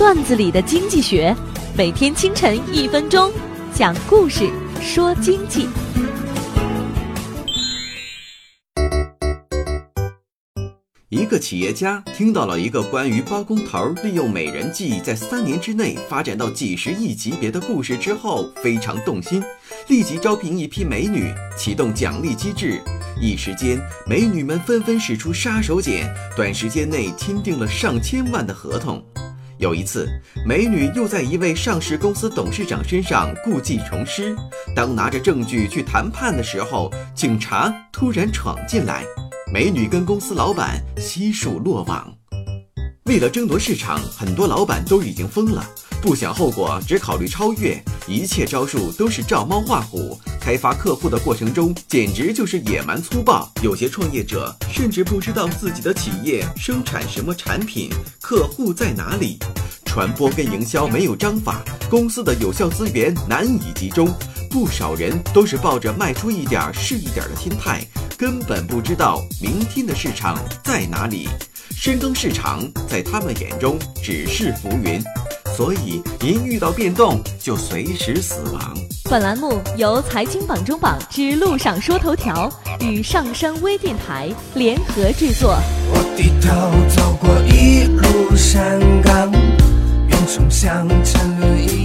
段子里的经济学，每天清晨一分钟，讲故事说经济。一个企业家听到了一个关于包工头利用美人计在三年之内发展到几十亿级别的故事之后，非常动心，立即招聘一批美女，启动奖励机制。一时间，美女们纷纷使出杀手锏，短时间内签订了上千万的合同。有一次，美女又在一位上市公司董事长身上故技重施，当拿着证据去谈判的时候，警察突然闯进来。美女跟公司老板悉数落网。为了争夺市场，很多老板都已经疯了，不想后果，只考虑超越，一切招数都是照猫画虎。开发客户的过程中，简直就是野蛮粗暴。有些创业者甚至不知道自己的企业生产什么产品，客户在哪里。传播跟营销没有章法，公司的有效资源难以集中。不少人都是抱着卖出一点是一点的心态。根本不知道明天的市场在哪里，深耕市场在他们眼中只是浮云，所以一遇到变动就随时死亡。本栏目由财经榜中榜之路上说头条与上山微电台联合制作。我低头走过一路山岗，想沉沦一。